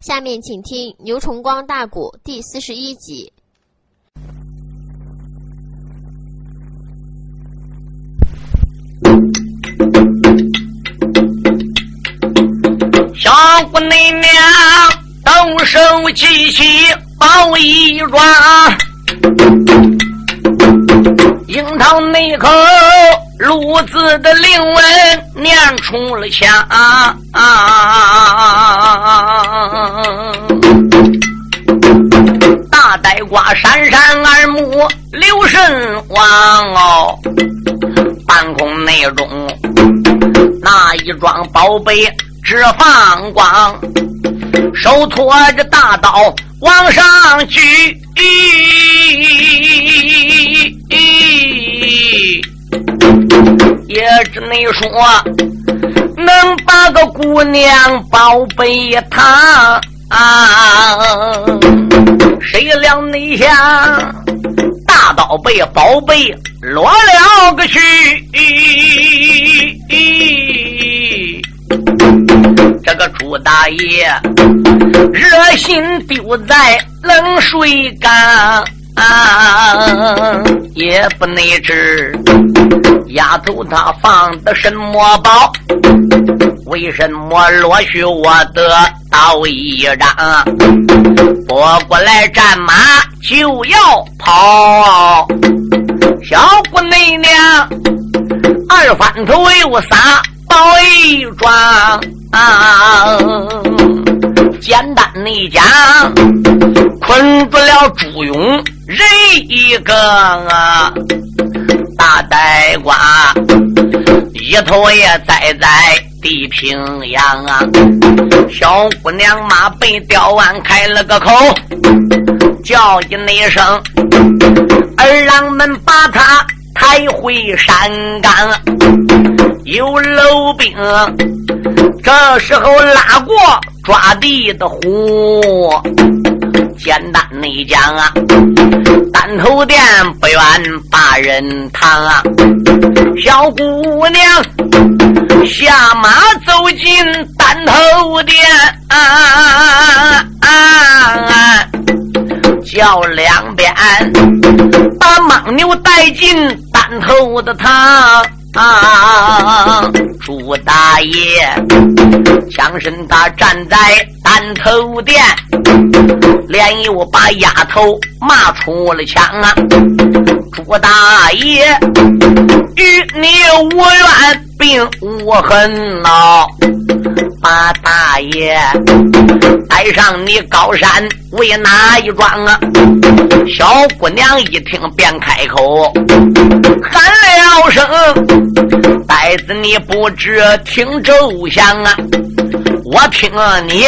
下面请听牛崇光大鼓第四十一集。小姑娘动手记起宝一桩，樱桃那口路子的灵文念出了腔。大呆瓜闪闪耳目留神望哦，半空内中那一桩宝贝。只放光，手托着大刀往上举，也只能说能把个姑娘宝贝她，谁料内想大刀被宝贝落了个去。这个朱大爷热心丢在冷水缸，也不能知丫头她放的什么宝，为什么落去我的刀一张？拨过来战马就要跑，小姑娘二翻头又撒。宝一桩，简单的讲，困住了朱勇人一个啊，大呆瓜一头也栽在地平洋啊，小姑娘马被吊完开了个口，叫一那声，二郎们把他抬回山岗。有楼兵，这时候拉过抓地的虎。简单的讲啊，单头店不愿把人躺啊。小姑娘下马走进单头店，叫两边把牦牛带进单头的堂。啊！朱大爷，枪身他站在单头店，连又把丫头骂出了墙啊！朱大爷，与你无怨并无恨呐！把大爷带上你高山为哪一桩啊？小姑娘一听便开口喊了声：“呆子，你不知听周详啊！我听你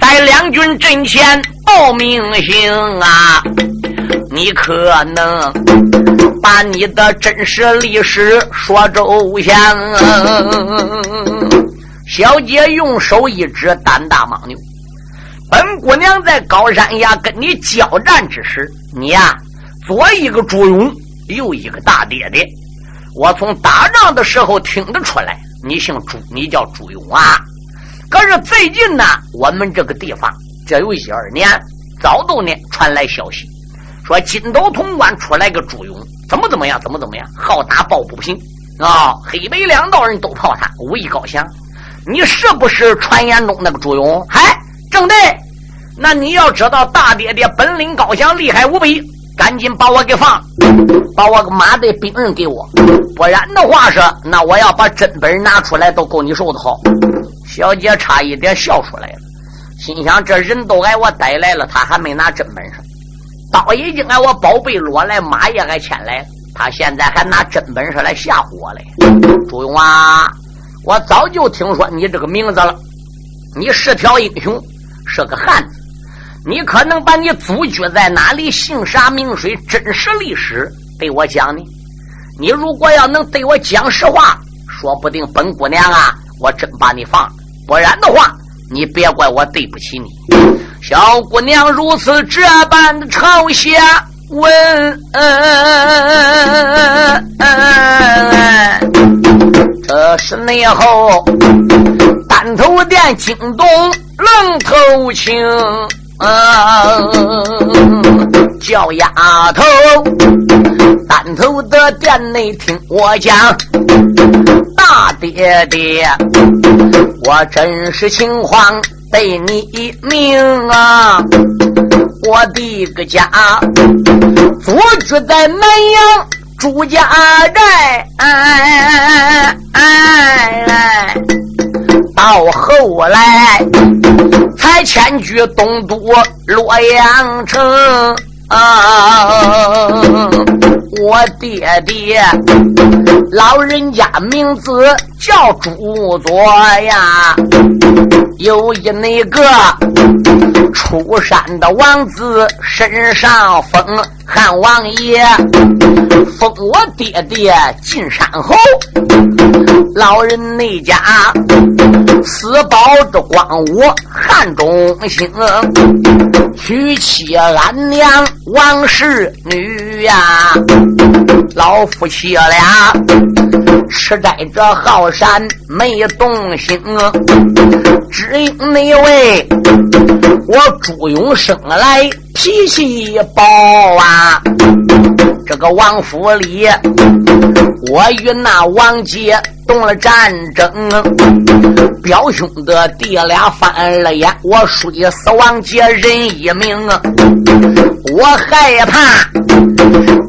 在两军阵前报名姓啊！你可能把你的真实历史说周详？”啊小姐用手一指胆大牦牛，本姑娘在高山崖跟你交战之时，你呀左一个朱勇，右一个大爹爹。我从打仗的时候听得出来，你姓朱，你叫朱勇啊。可是最近呢，我们这个地方这有些二年，早都呢传来消息，说金斗潼关出来个朱勇，怎么怎么样，怎么怎么样，好打抱不平啊，黑白两道人都怕他，武艺高强。你是不是传言中那个朱勇？嗨，正对。那你要知道大爹爹本领高强，厉害无比，赶紧把我给放，把我个马队兵刃给我，不然的话是，那我要把真本拿出来，都够你受的好。小姐差一点笑出来了，心想这人都挨我逮来了，他还没拿真本事，刀已经挨我宝贝落来，马也挨牵来，他现在还拿真本事来吓唬我嘞。朱勇啊！我早就听说你这个名字了，你是条英雄，是个汉子。你可能把你祖居在哪里、姓啥名谁、真实历史对我讲呢？你如果要能对我讲实话，说不定本姑娘啊，我真把你放了；不然的话，你别怪我对不起你。小姑娘如此这般的朝下问。这是内后，单头殿惊动愣头青，叫丫头，单头的殿内听我讲，大爹爹，我真实情况对你明啊，我的个家祖居在南阳朱家寨。哎哎哎！到后来才迁居东都洛阳城。啊，我爹爹老人家名字叫朱佐呀，有一那个出山的王子身上封汉王爷，封我爹爹进山侯。老人那家私保着光武汉中兴，娶妻俺娘。王氏女呀，老夫妻俩吃在这好山没动心，只因那位我朱永生来脾气暴啊。这个王府里，我与那王杰动了战争，表兄的弟俩翻了眼，我摔死王杰人一命，我害怕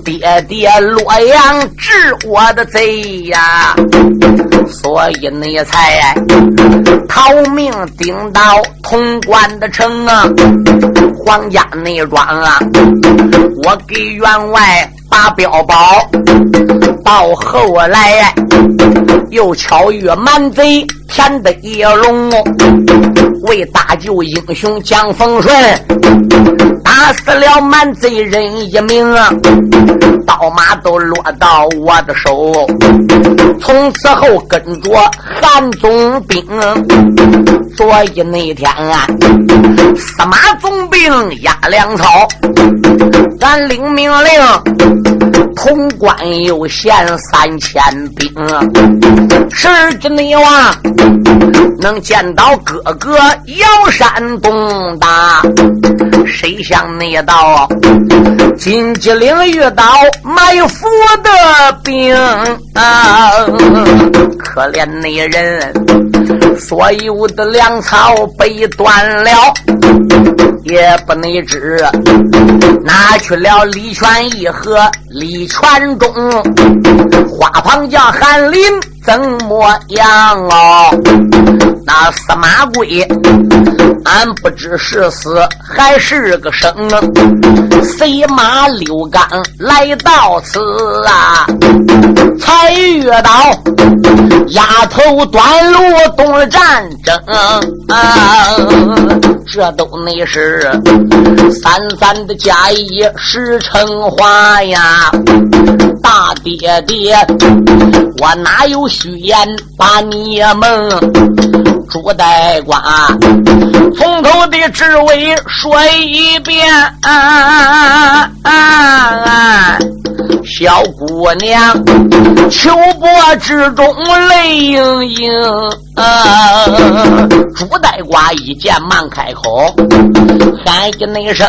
爹爹洛阳治我的贼呀，所以你才逃命顶到潼关的城啊，皇家内庄啊，我给员外。把标包，到后来又巧遇蛮贼田的野龙，为大救英雄蒋丰顺，打死了满贼人一名，刀马都落到我的手。从此后跟着韩总兵，所以那天啊，司马总兵压粮草，俺领命令。潼关又献三千兵，十之内王能见到哥哥摇山东大，谁想那道金鸡岭遇到埋伏的兵啊！可怜那人，所有的粮草被断了。也不能知，拿去了李全义和李全忠，花棚将韩林怎么样哦？那司马贵，俺不知是死还是个生，随马溜杆来到此啊，才遇到丫头端路动了战争啊，这都那是三三的假意实成话呀，大爹爹，我哪有虚言把你们？朱呆瓜，从头的职位说一遍。小姑娘，秋波之中泪盈盈。啊朱代瓜一见，忙开口，喊一那声：“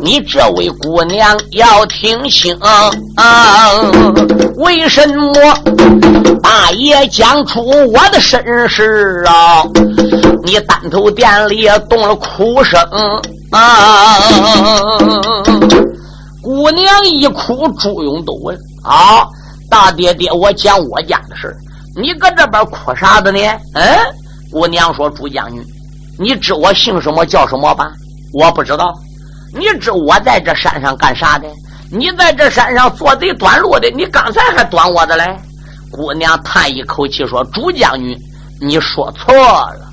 你这位姑娘要听清，啊为什么大爷讲出我的身世？”啊！你单头店里动了哭声啊！姑娘一哭，朱勇都问：“啊，大爹爹，我讲我家的事你搁这边哭啥子呢？”嗯，姑娘说：“朱将军，你知我姓什么叫什么吧？我不知道。你知我在这山上干啥的？你在这山上做贼端路的，你刚才还端我的嘞？”姑娘叹一口气说：“朱将军。”你说错了，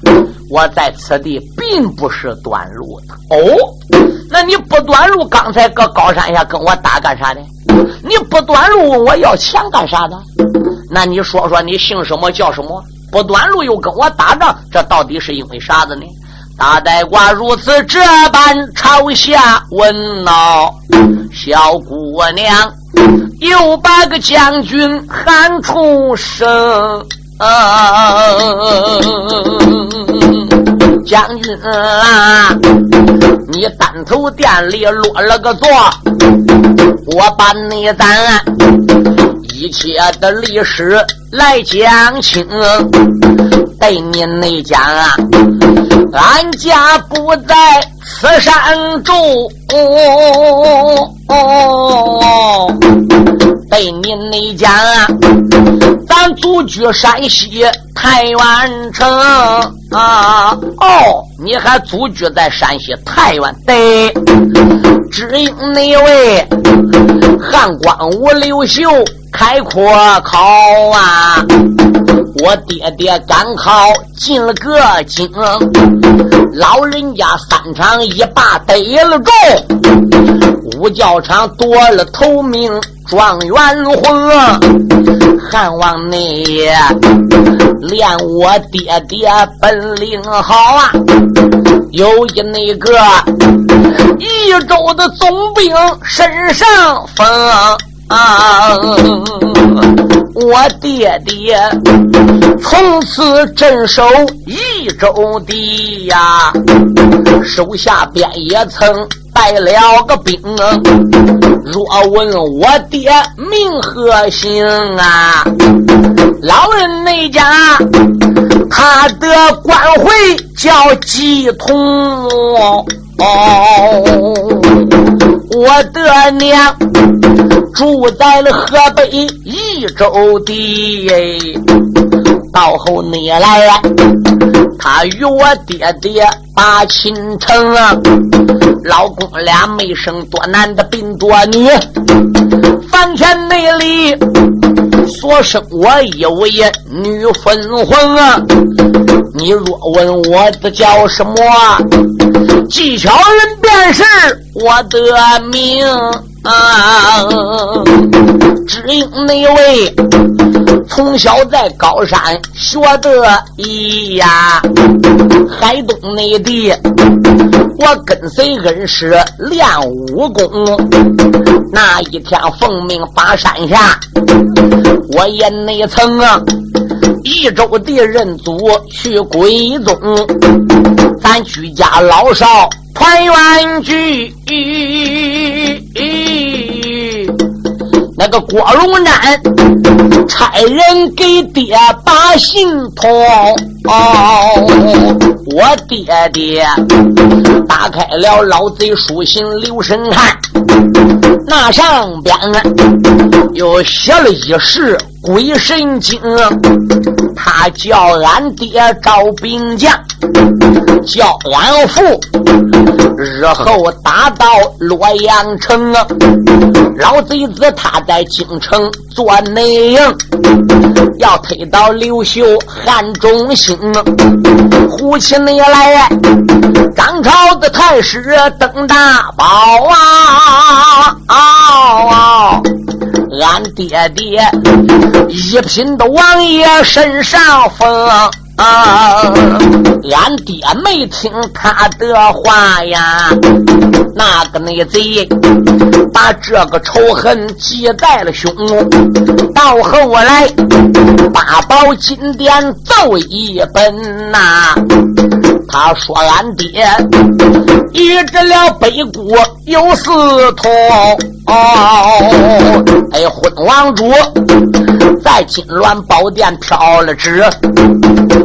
我在此地并不是端路的哦。那你不端路，刚才搁高山下跟我打干啥的？你不端路问我要钱干啥的？那你说说你姓什么叫什么？不端路又跟我打仗，这到底是因为啥子呢？大呆瓜如此这般朝下问道：“小姑娘又把个将军喊出声。将军啊，你单头店里落了个座，我把你咱一切的历史来讲清。对你内讲啊，俺家不在此山住。对你内讲，咱祖居山西太原城啊。哦，你还祖居在山西太原？对，只因那位汉光武刘秀开阔考啊。我爹爹赶考进了个京，老人家三场一把得了中，五教场夺了头名状元魂。汉王内练我爹爹本领好啊，有一那个益州的总兵身上封。啊！我爹爹从此镇守益州地呀，手下边也曾带了个兵。若问我爹名和姓啊，老人那家他的官讳叫季通。哦我的娘住在了河北益州地，到后你来呀，他与我爹爹把亲成啊，老公俩没生多男的病多女，房前内里所生我有一女分婚啊。你若问我的叫什么，技巧人便是我的命啊。只因那位从小在高山学的艺呀，海东那地我跟随恩师练武功。那一天奉命把山下，我也内曾啊。益州的人祖去归宗，咱居家老少团圆聚。那个郭龙山差人给爹把信通，我爹爹打开了老贼书信留神看，那上边又写了一事。鬼神经，他叫俺爹招兵将，叫俺父日后打到洛阳城。老贼子他在京城做内应，要推倒刘秀汉中兴。呼起你来，张朝的太师登大宝啊！俺爹爹一品的王爷身上风，俺爹没听他的话呀。那个内贼把这个仇恨记在了胸，到后来八宝金殿奏一本呐。他说：“俺爹医治了北国有四通，哎，昏王主在金銮宝殿飘了旨，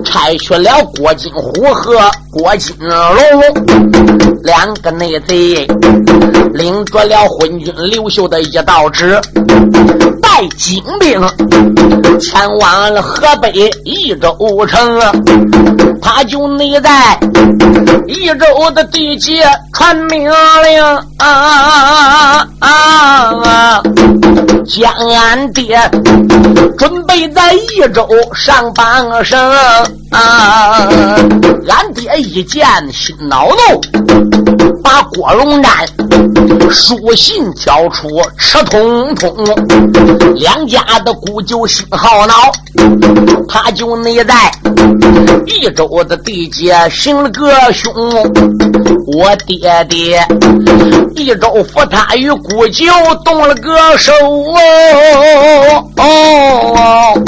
拆去了郭金虎和郭金龙两个内贼，领着了昏君刘秀的一道旨，带精兵前往了河北益州城，他就内在。”益州的地界传命令啊啊！将俺爹准备在益州上榜声啊！俺爹一见心恼怒，把郭龙战书信挑出吃通通，两家的姑舅心好恼，他就内在一周的地界行了个凶，我爹爹一周扶他与姑舅动了个手哦哦,哦，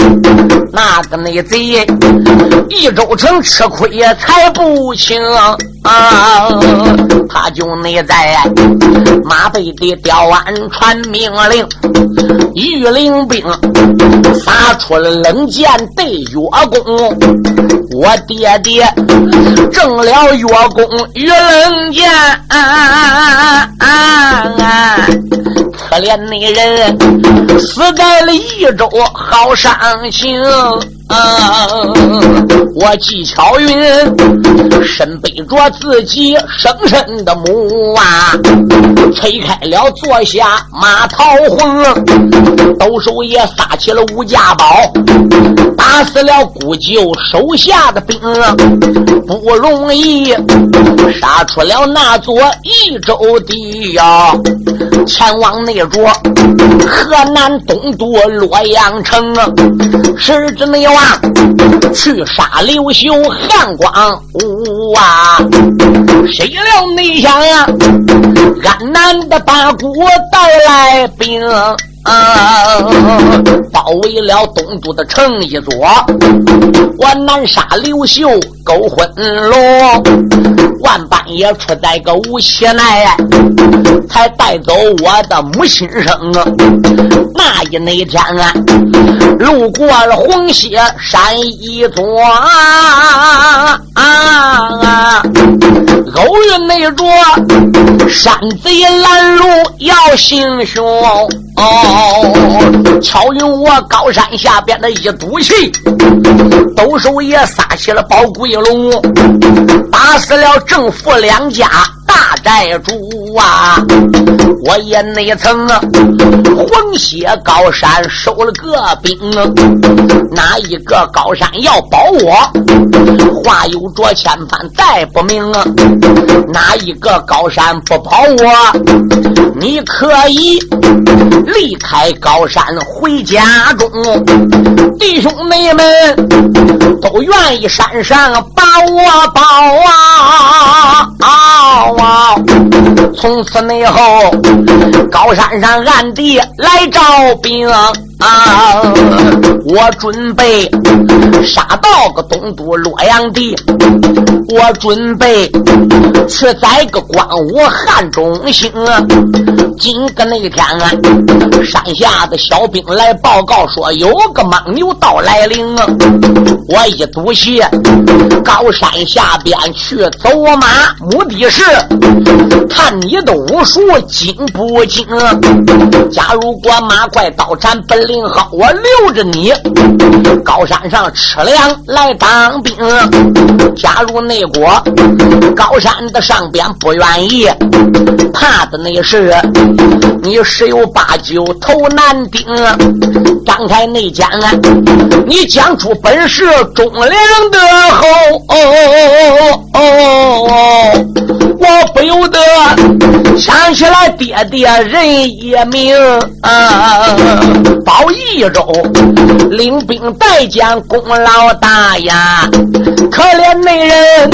那个内贼一周城吃亏也才不轻。啊！他就内在马背的吊安传命令，御林兵撒出了冷箭对月宫，我爹爹挣了月弓与冷箭，可怜那人死在了益州，好伤心。啊！我纪巧云身背着自己生身的母啊，推开了坐下马桃红，兜手也撒起了武家宝，打死了姑舅手下的兵啊，不容易杀出了那座益州地呀，前往那座河南东都洛阳城，是之内去杀刘秀、汉光武啊！谁料没想啊，安南的八国带来兵。啊！包围了东都的城一座，我南杀刘秀，勾魂龙，万般也出在个无锡来，才带走我的母亲生啊！那一那天啊，路过了红歇山一座啊啊！偶遇那着山贼拦路要行凶哦，巧用我高山下边的一赌气，兜手也撒起了宝龟龙，打死了正负两家。大寨主啊，我也那曾黄血高山收了个兵啊，哪一个高山要保我？话有着千般再不明啊，哪一个高山不保我？你可以离开高山回家中，弟兄妹们都愿意山上把我保啊！从此以后，高山上暗地来招兵啊！我准备杀到个东都洛阳地，我准备去宰个关武汉中兴。今个那天啊，山下的小兵来报告说有个蒙牛道来临啊！我一赌气，高山下边去走马，目的是看你的武术精不精。假如果马快刀斩本领好，我留着你高山上吃粮来当兵。假如那国高山的上边不愿意，怕的那是。你十有八九头难顶，张开内奸啊！你讲出本事，忠良的后，我不由得想起来爹爹人也名啊，保益州领兵带将功劳大呀，可怜那人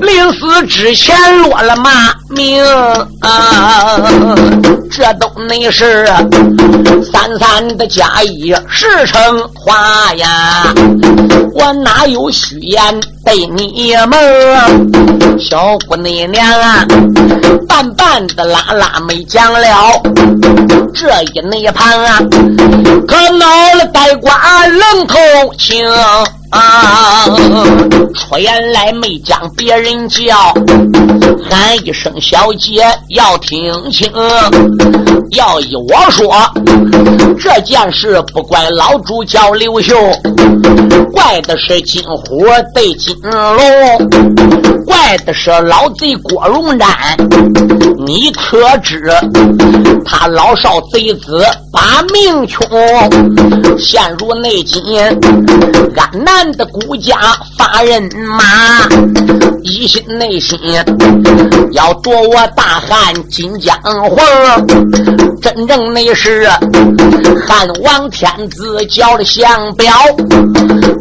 临死之前落了骂名啊。这都没事，三三的假意是成话呀，我哪有虚言对你们？小姑娘啊，半半的拉拉没讲了，这一内盘啊，可闹了呆瓜愣头青。啊！出言来没将别人叫，喊一声小姐要听清。要依我说，这件事不怪老主叫刘秀，怪的是金虎对金龙，怪的是老贼郭荣瞻。你可知他老少贼子把命穷，陷入内奸，安南的孤家发人马，一心内心。要夺我大汉金江魂，真正那是汉王天子叫的降表，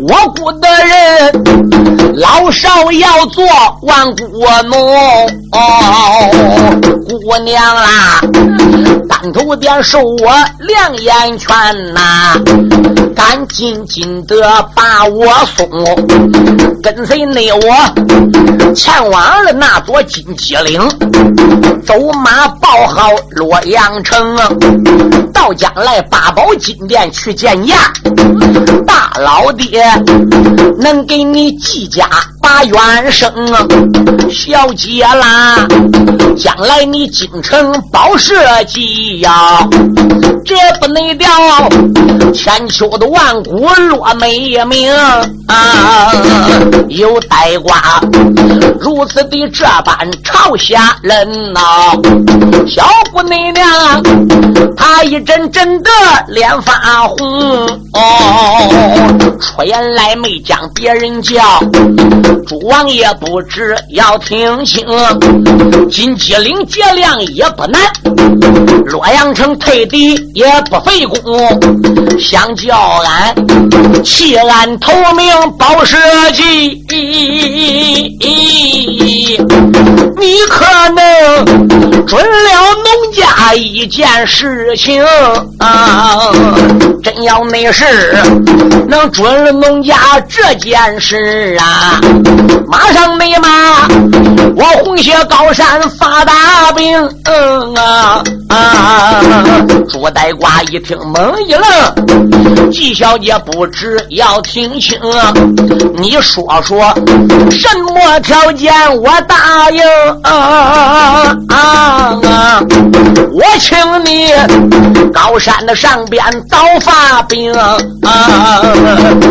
我国的人老少要做万国奴。姑娘啦，单头点受我两眼拳呐，赶紧紧的把我送，跟随内我前往了那座金鸡岭，走马报号洛阳城，到将来八宝金殿去见驾，大老爹能给你记家把冤声，小姐啦。将来你京城保社稷呀，这不内掉，千秋的万古落美名啊！有呆瓜如此的这般朝下人呐，小姑娘一阵阵的脸发红哦，出言来没将别人叫，诸王爷不知要听清。金鸡岭劫粮也不难，洛阳城退敌也不费功，想叫俺弃暗投明保社稷，你可能准了农家一件事情啊！真要没事能准了农家这件事啊，马上没马，我红血高山。发大病，嗯啊啊！朱呆瓜一听猛一愣，季小姐不知要听清，你说说什么条件我答应啊啊！我请你高山的上边早发兵啊！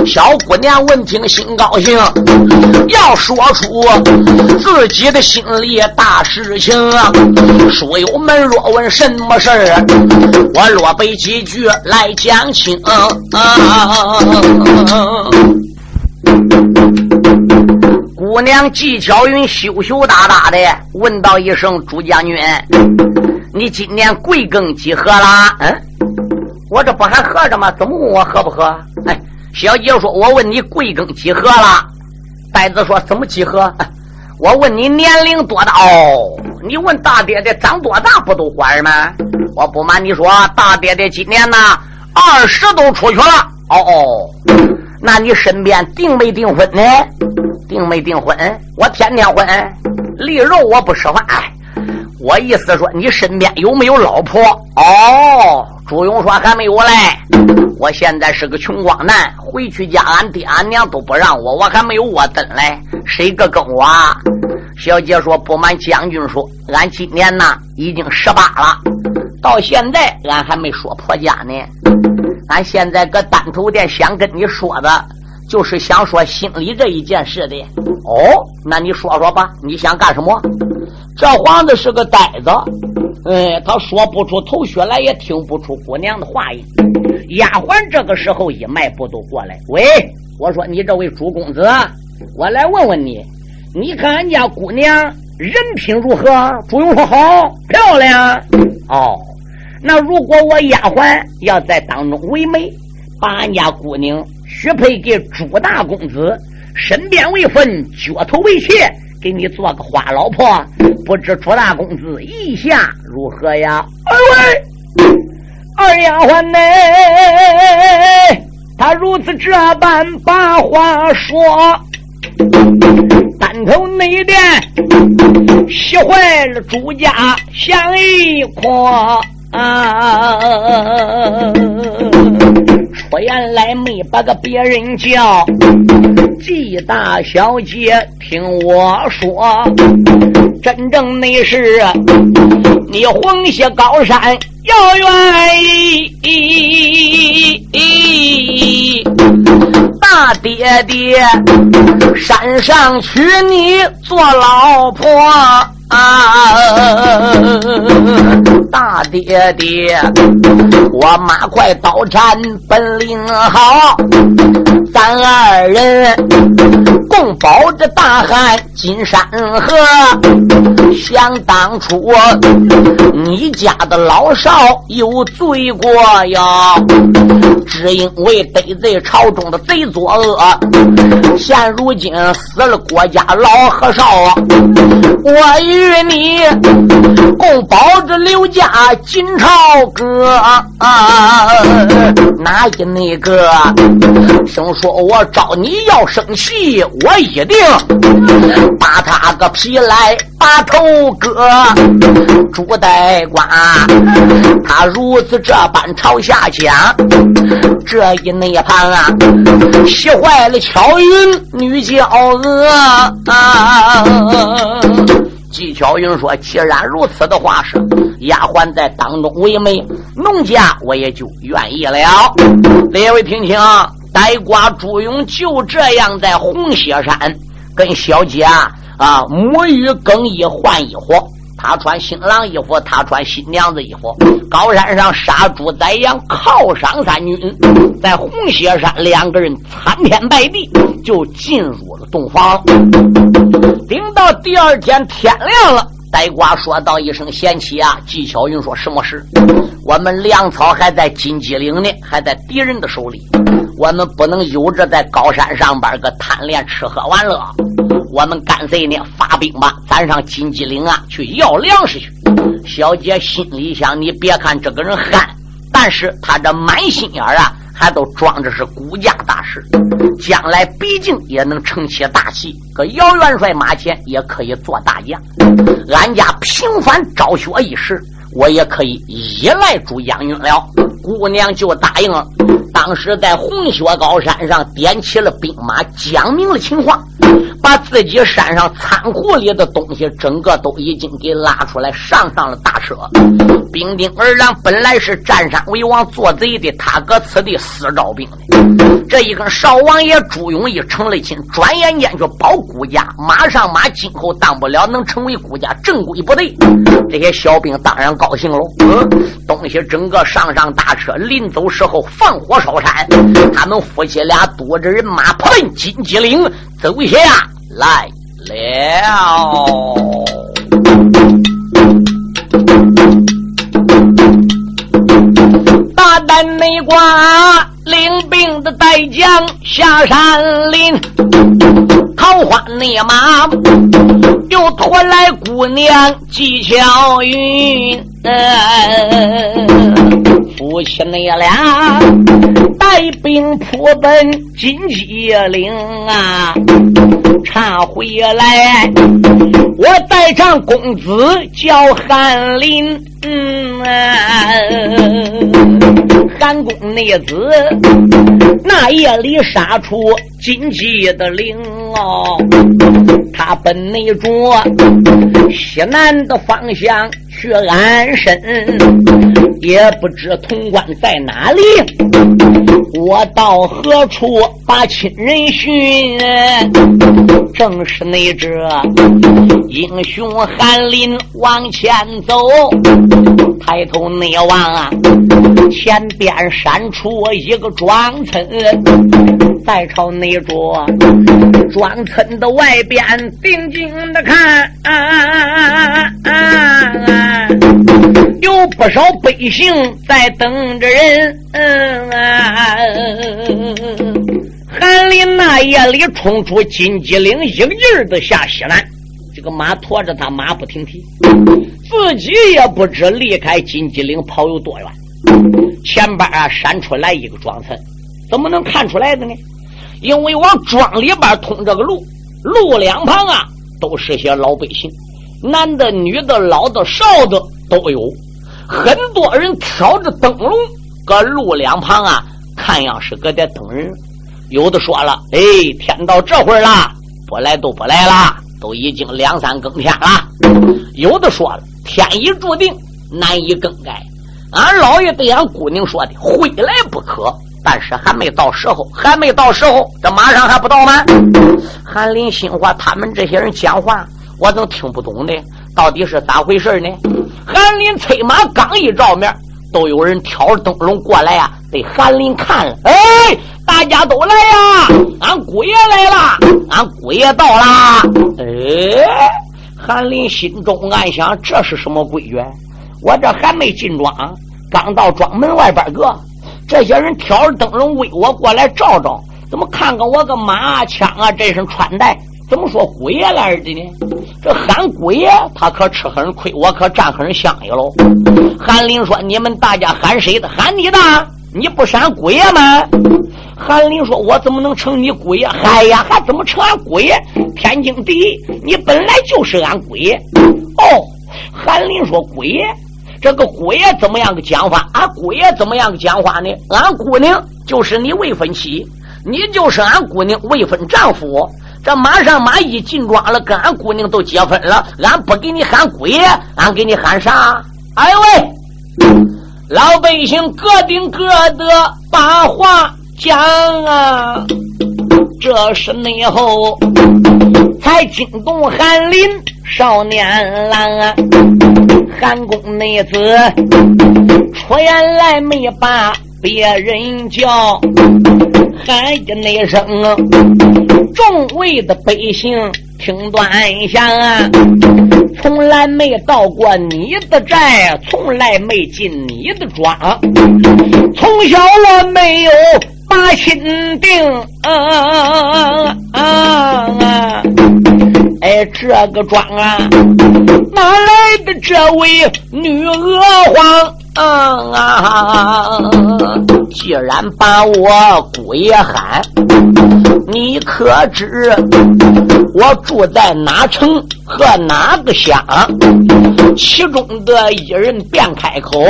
小姑娘闻听心高兴，要说出自己的心里大事情啊！书友们若问什么事儿，我若背几句来讲清啊！姑娘纪巧云羞羞答答的问道一声：“朱将军，你今年贵庚几何啦？”嗯，我这不还喝着吗？怎么问我喝不喝？哎，小姐说：“我问你贵庚几何了？”呆子说：“怎么几何？”我问你年龄多大？哦，你问大爹爹长多大不都管吗？我不瞒你说，大爹爹今年呢二十都出去了。哦哦，那你身边订没订婚呢？订没订婚？我天天婚，离肉我不吃饭。我意思说，你身边有没有老婆？哦，朱勇说还没有嘞。我现在是个穷光蛋，回去家俺爹俺娘都不让我，我还没有窝灯嘞。谁个跟我？小姐说不瞒将军说，俺今年呐已经十八了，到现在俺还没说婆家呢。俺现在搁单头店想跟你说的，就是想说心里这一件事的。哦，那你说说吧，你想干什么？这皇子是个呆子，哎，他说不出头绪来，也听不出姑娘的话音。丫鬟这个时候一迈步都过来，喂，我说你这位朱公子，我来问问你，你看俺家姑娘人品如何？朱勇说好，漂亮。哦，那如果我丫鬟要在当中为媒，把俺家姑娘许配给朱大公子，身边为分，脚头为妾。给你做个花老婆，不知朱大公子意下如何呀？二位二丫鬟呢？他如此这般把话说，单头内殿喜坏了朱家相一阔啊。出言来没把个别人叫，季大小姐听我说，真正的是你红下高山要愿意，大爹爹山上娶你做老婆。啊，大爹爹，我马快刀斩本领好，咱二人共保着大汉金山河。想当初你家的老少有罪过呀，只因为得罪朝中的贼作恶，现如今死了国家老和少，我与。你共保着刘家金朝歌，哪一那个生说我招你要生气，我一定把他个皮来把头割。朱代官，他如此这般朝下讲，这一内盘啊，气坏了巧云女娇娥啊。纪晓云说：“既然如此的话，是丫鬟在当中为媒，农家我也就愿意了。”列位听清，呆瓜朱勇就这样在红歇山跟小姐啊啊沐浴更衣换衣服，他穿新郎衣服，他穿新娘子衣服。高山上杀猪宰羊，犒赏三军，在红歇山两个人参天拜地，就进入了洞房。等到第二天天亮了，呆瓜说道一声：“贤妻啊！”纪晓云说：“什么事？我们粮草还在金鸡岭呢，还在敌人的手里。我们不能悠着在高山上边个贪恋吃喝玩乐。我们干脆呢发兵吧，咱上金鸡岭啊去要粮食去。”小姐心里想：“你别看这个人憨，但是他这满心眼啊。”还都装着是顾家大事，将来毕竟也能成起大器，搁姚元帅马前也可以做大将。俺家平凡昭雪一时，我也可以依赖住杨云了。姑娘就答应了。当时在红雪高山上点起了兵马，讲明了情况。把自己山上仓库里的东西，整个都已经给拉出来，上上了大车。兵丁二郎本来是占山为王做贼的，他搁此地私招兵。这一跟少王爷朱永义成了亲，转眼间就保顾家，马上马今后当不了能成为顾家正规部队。这些小兵当然高兴喽，嗯，东西整个上上大车，临走时候放火烧山。他们夫妻俩躲着人马，奔金鸡岭走下来了。大胆内挂领兵的带将下山林，桃花内马又拖来姑娘纪巧云。夫妻那俩带兵扑奔金鸡岭啊，查回来，我带上公子叫韩林，嗯啊，韩公内子那夜里杀出金鸡的灵哦，他奔那着西南的方向。去安身，也不知潼关在哪里。我到何处把亲人寻？正是那这英雄韩林往前走，抬头内望啊，前边闪出一个庄村，再朝那着庄村的外边定睛的看。啊啊啊啊有不少百姓在等着人。嗯啊，韩林那夜里冲出金鸡岭，一个劲儿的下西南。这个马驮着他，马不停蹄，自己也不知离开金鸡岭跑有多远。前边啊，闪出来一个庄村，怎么能看出来的呢？因为往庄里边通这个路，路两旁啊都是些老百姓。男的、女的、老的、少的都有，很多人挑着灯笼，搁路两旁啊，看样是搁这等人。有的说了：“哎，天到这会儿了，不来都不来了，都已经两三更天了。”有的说了：“天已注定，难以更改。”俺老爷对俺姑娘说的，回来不可。但是还没到时候，还没到时候，这马上还不到吗？韩林心话，他们这些人讲话，我怎听不懂呢？到底是咋回事呢？韩林催马刚一照面，都有人挑着灯笼过来呀，给韩林看。哎，大家都来呀！俺姑爷来了，俺姑爷到啦！哎，韩林心中暗想：这是什么规矩？我这还没进庄，刚到庄门外边个。这些人挑着灯笼为我过来照照，怎么看看我个马、枪啊这身穿戴，怎么说姑爷来的呢？这喊姑爷，他可吃很亏，我可占很香油喽。韩林说：“你们大家喊谁的？喊你的，你不是俺姑爷吗？”韩林说：“我怎么能成你姑爷？嗨呀，还怎么成俺姑爷？天经地义，你本来就是俺姑爷。”哦，韩林说：“姑爷。”这个姑爷怎么样个讲法？俺姑爷怎么样个讲话呢？俺姑娘就是你未婚妻，你就是俺姑娘未婚丈夫。这马上马一进庄了，跟俺姑娘都结婚了，俺不给你喊姑爷，俺给你喊啥？哎呦喂，老百姓各顶各的把话讲啊，这是内后才惊动翰林少年郎啊。韩公妹子出言来没把别人叫，喊一那声，众位的百姓听端详啊！从来没到过你的寨，从来没进你的庄，从小我没有把心定啊啊啊！哎，这个庄啊，哪来的这位女娥皇啊？既然把我姑爷喊，你可知我住在哪城和哪个乡？其中的一人便开口：“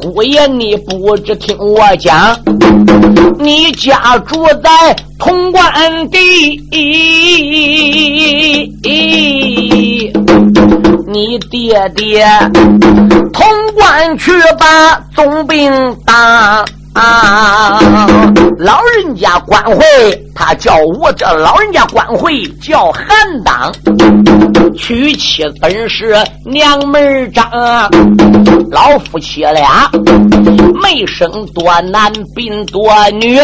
姑爷，你不知听我讲，你家住在潼关地。”你爹爹潼关去把总兵当，老人家官会他叫我，这老人家官会叫韩当，娶妻本是娘们张，老夫妻俩没生多男并多女，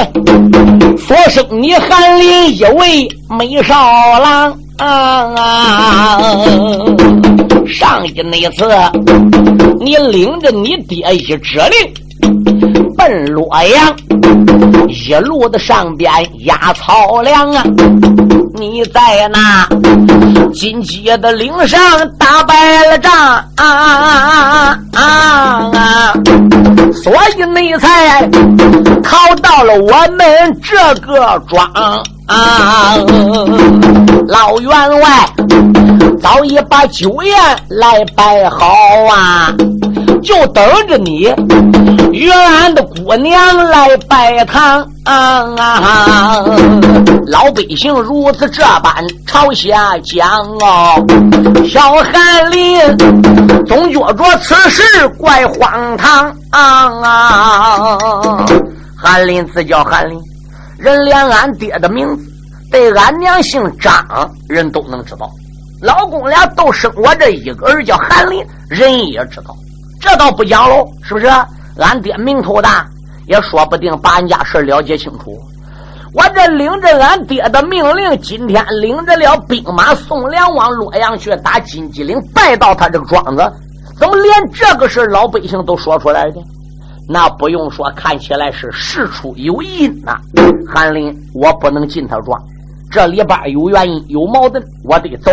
所生你韩林一位美少郎。上一那次，你领着你爹一指令，奔洛阳，一路的上边压草粮啊！你在那金鸡的岭上打败了仗啊啊啊啊！所以你才逃到了我们这个庄。啊！老员外早已把酒宴来摆好啊，就等着你与俺的姑娘来拜堂啊！老百姓如此这般朝下讲哦，小翰林总觉着此事怪荒唐啊！翰林自叫翰林。人连俺爹的名字，对俺娘姓张，人都能知道。老公俩都生我这一个儿叫韩林，人也知道。这倒不讲喽，是不是？俺爹名头大，也说不定把俺家事了解清楚。我这领着俺爹的命令，今天领着了兵马送粮往洛阳去打金鸡岭，拜到他这个庄子，怎么连这个事老百姓都说出来的？那不用说，看起来是事出有因呐。韩林，我不能进他庄，这里边有原因，有矛盾，我得走。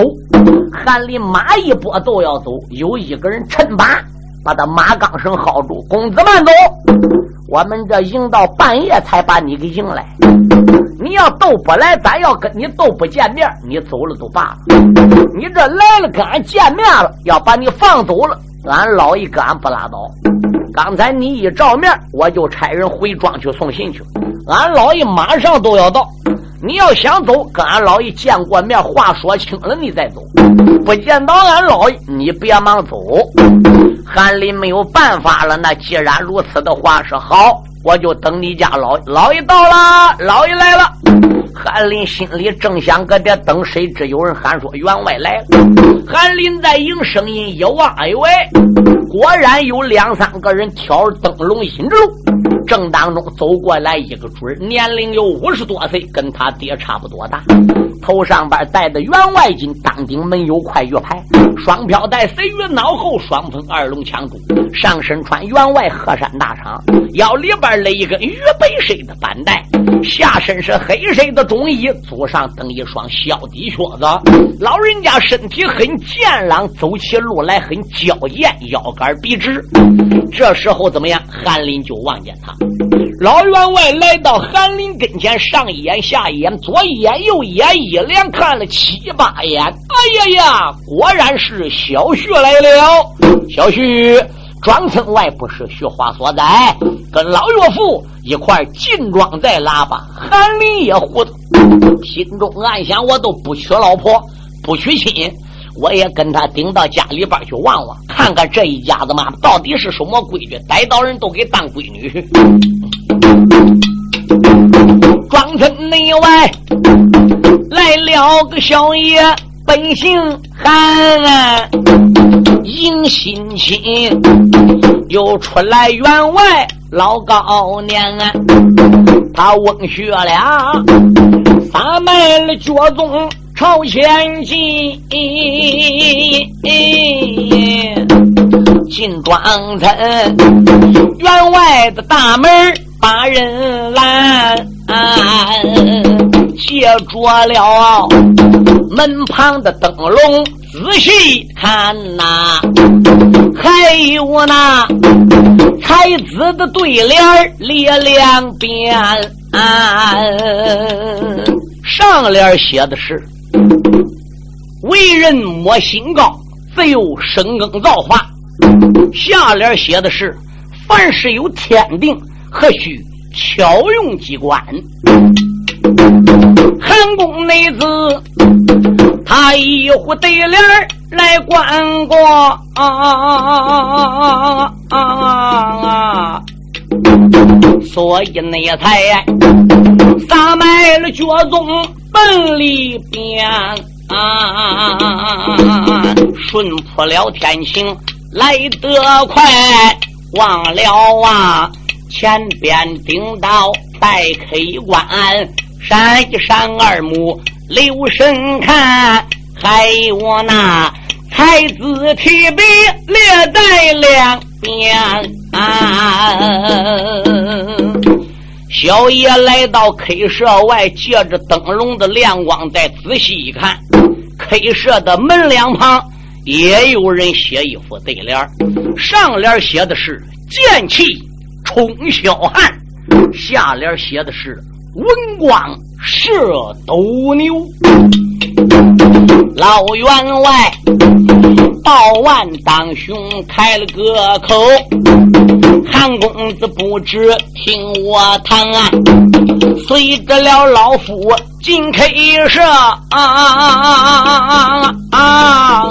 韩林马一拨都要走，有一个人趁把把他马缰绳薅住。公子慢走，我们这迎到半夜才把你给迎来。你要斗不来，咱要跟你斗不见面，你走了都罢了。你这来了跟俺见面了，要把你放走了，俺老一个俺不拉倒。刚才你一照面，我就差人回庄去送信去。俺老爷马上都要到，你要想走，跟俺老爷见过面，话说清了，你再走。不见到俺老爷，你别忙走。韩林没有办法了，那既然如此的话，是好，我就等你家老老爷到了，老爷来了。韩林心里正想搁这等，谁知有人喊说员外来了。韩林在迎声音一望，哎呦喂，果然有两三个人挑着灯笼引着路。正当中走过来一个准年龄有五十多岁，跟他爹差不多大，头上边戴的员外巾，当顶门有块玉牌，双飘带随于脑后，双峰二龙枪珠，上身穿员外鹤山大氅，腰里边勒一根玉白色的板带，下身是黑色的中衣，足上蹬一双小底靴子。老人家身体很健朗，走起路来很娇艳，腰杆笔直。这时候怎么样？韩林就望见他。老员外来到韩林跟前，上一眼下一眼，左一眼右一眼，一连看了七八眼。哎呀呀，果然是小婿来了。小婿，庄村外不是雪花所在，跟老岳父一块进庄在拉吧。韩林也糊涂，心中暗想：我都不娶老婆，不娶亲。我也跟他顶到家里边去望望，看看这一家子嘛到底是什么规矩，逮到人都给当闺女。庄村内外来了个小爷，本姓韩，迎新亲，又出来员外老高年，他翁学了，撒卖了脚宗。朝前进，进庄村，员外的大门把人拦，借着了门旁的灯笼仔细看呐，还有那才子的对联列两边，上联写的是。为人莫心高，自有深耕造化。下联写的是：凡事有天定，何须巧用机关？韩公内子，他一壶对联来观过，所以那才撒卖了脚宗本里边。啊，顺破了天晴来得快，忘了啊，前边顶到待客官，闪一闪二目留神看，还有那才子提笔列在两边。小爷来到 K 社外，借着灯笼的亮光，再仔细一看。K 社的门两旁也有人写一副对联上联写的是“剑气冲霄汉”，下联写的是“文光射斗牛”。老员外报万当兄开了个口，韩公子不知听我谈啊，随着了老夫。进 K 社啊啊啊啊啊啊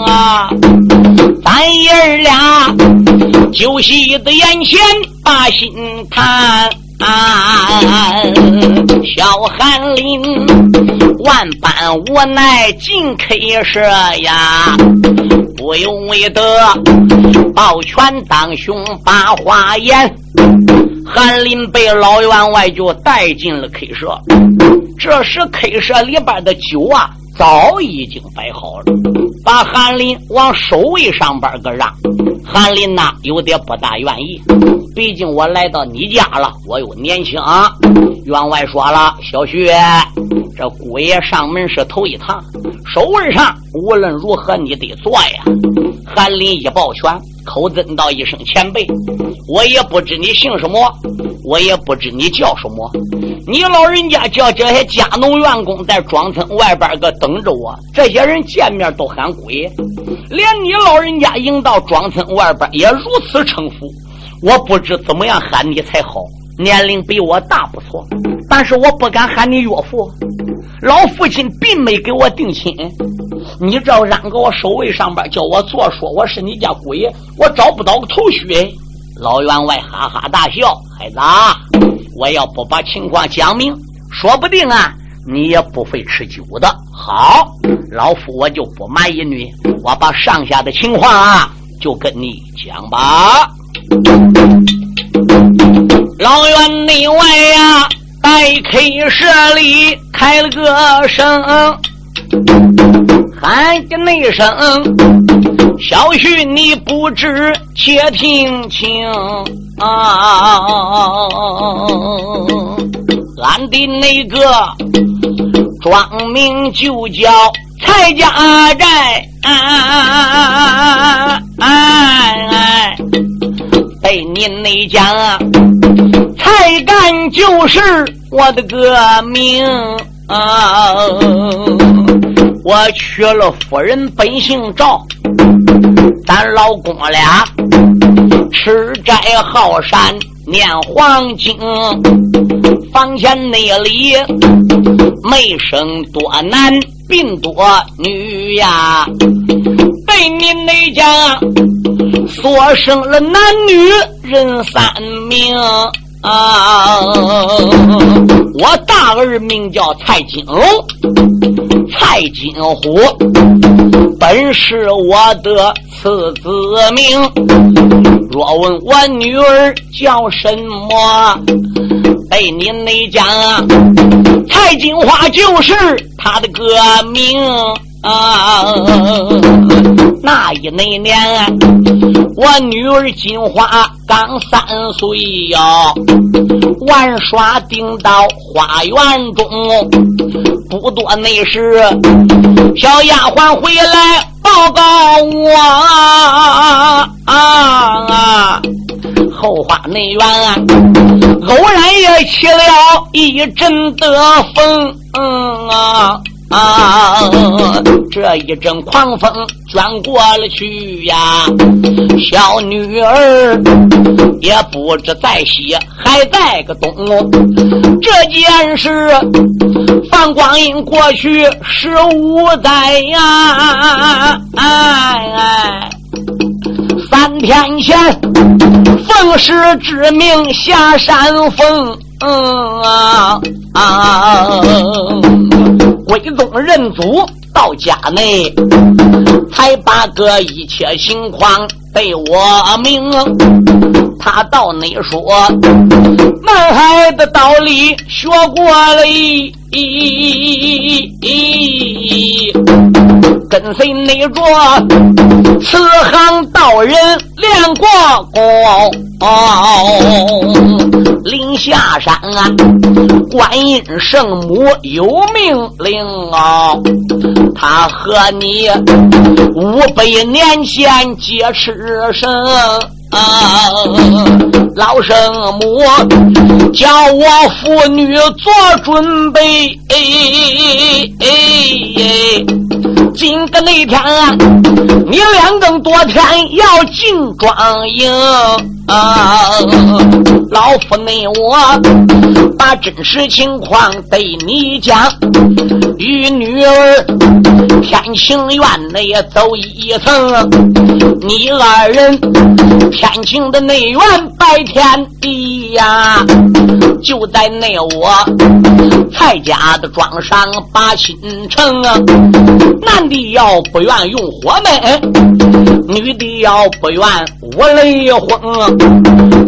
啊！咱爷儿俩酒席的眼前把心谈，小韩林万般无奈进 K 社呀，不由为得抱拳当胸把话言。韩林被老员外就带进了 K 社，这时 K 社里边的酒啊，早已经摆好了，把韩林往首位上边个让。韩林呐，有点不大愿意，毕竟我来到你家了，我又年轻。员外说了，小徐，这姑爷上门是头一趟，首位上无论如何你得坐呀。韩林一抱拳。口尊道一声前辈，我也不知你姓什么，我也不知你叫什么。你老人家叫这些家农员工在庄村外边个等着我，这些人见面都喊姑爷，连你老人家迎到庄村外边也如此称呼。我不知怎么样喊你才好，年龄比我大不错，但是我不敢喊你岳父。老父亲并没给我定亲，你这要让搁我守卫上边，叫我坐说我是你家姑爷，我找不到个头绪。老员外哈哈大笑：“孩子，我要不把情况讲明，说不定啊，你也不会吃酒的。好，老夫我就不瞒你，我把上下的情况啊，就跟你讲吧。老院内外呀，待 K 舍里开了个声，喊个内声。”小婿，你不知，且听清啊！俺的那个庄名就叫蔡家寨，被你那家才干就是我的个名啊！我娶了夫人，本姓赵。咱老公俩吃斋好善念黄经，房前内里没生多男，病多女呀。被你那家所生了男女人三名啊。我大儿名叫蔡金龙，蔡金虎，本是我的。次子名，若问我女儿叫什么？被你内讲，蔡金花就是她的个名啊。那一那年，我女儿金花刚三岁哟，玩耍定到花园中，不多那时，小丫鬟回来。报告我啊啊！后花内院偶然也起了一阵的风嗯啊啊！这一阵狂风卷过了去呀，小女儿也不知在西还在个东。这件事放光阴过去十五载呀，三天前奉师之命下山峰，啊啊，归宗认祖。到家内，才把个一切情况对我明。他到内说，南海的道理学过了，跟随内着慈航道人练过功。临下山啊，观音圣母有命令啊，他和你五百年前皆吃生。老圣母叫我妇女做准备。今个那天啊，你俩。两更多天要进庄营。啊！老夫内我把真实情况对你讲，与女儿天情院内走一层，你二人。天晴的内院拜天地呀，就在内窝蔡家的庄上把亲成。男的要不愿用火门，女的要不愿我离婚，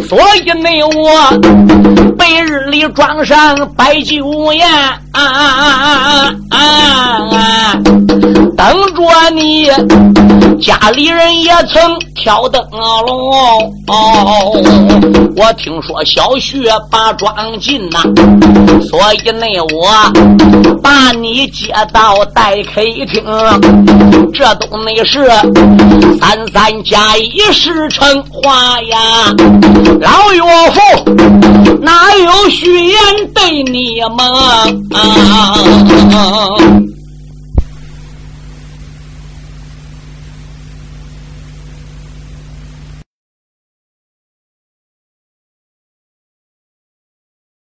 所以没有我白日里装上摆酒宴，等着你。家里人也曾挑灯笼，我听说小婿把庄进呐，所以呢，我把你接到待客厅，这都那是三三加一十成话呀。老岳父哪有虚言对你们？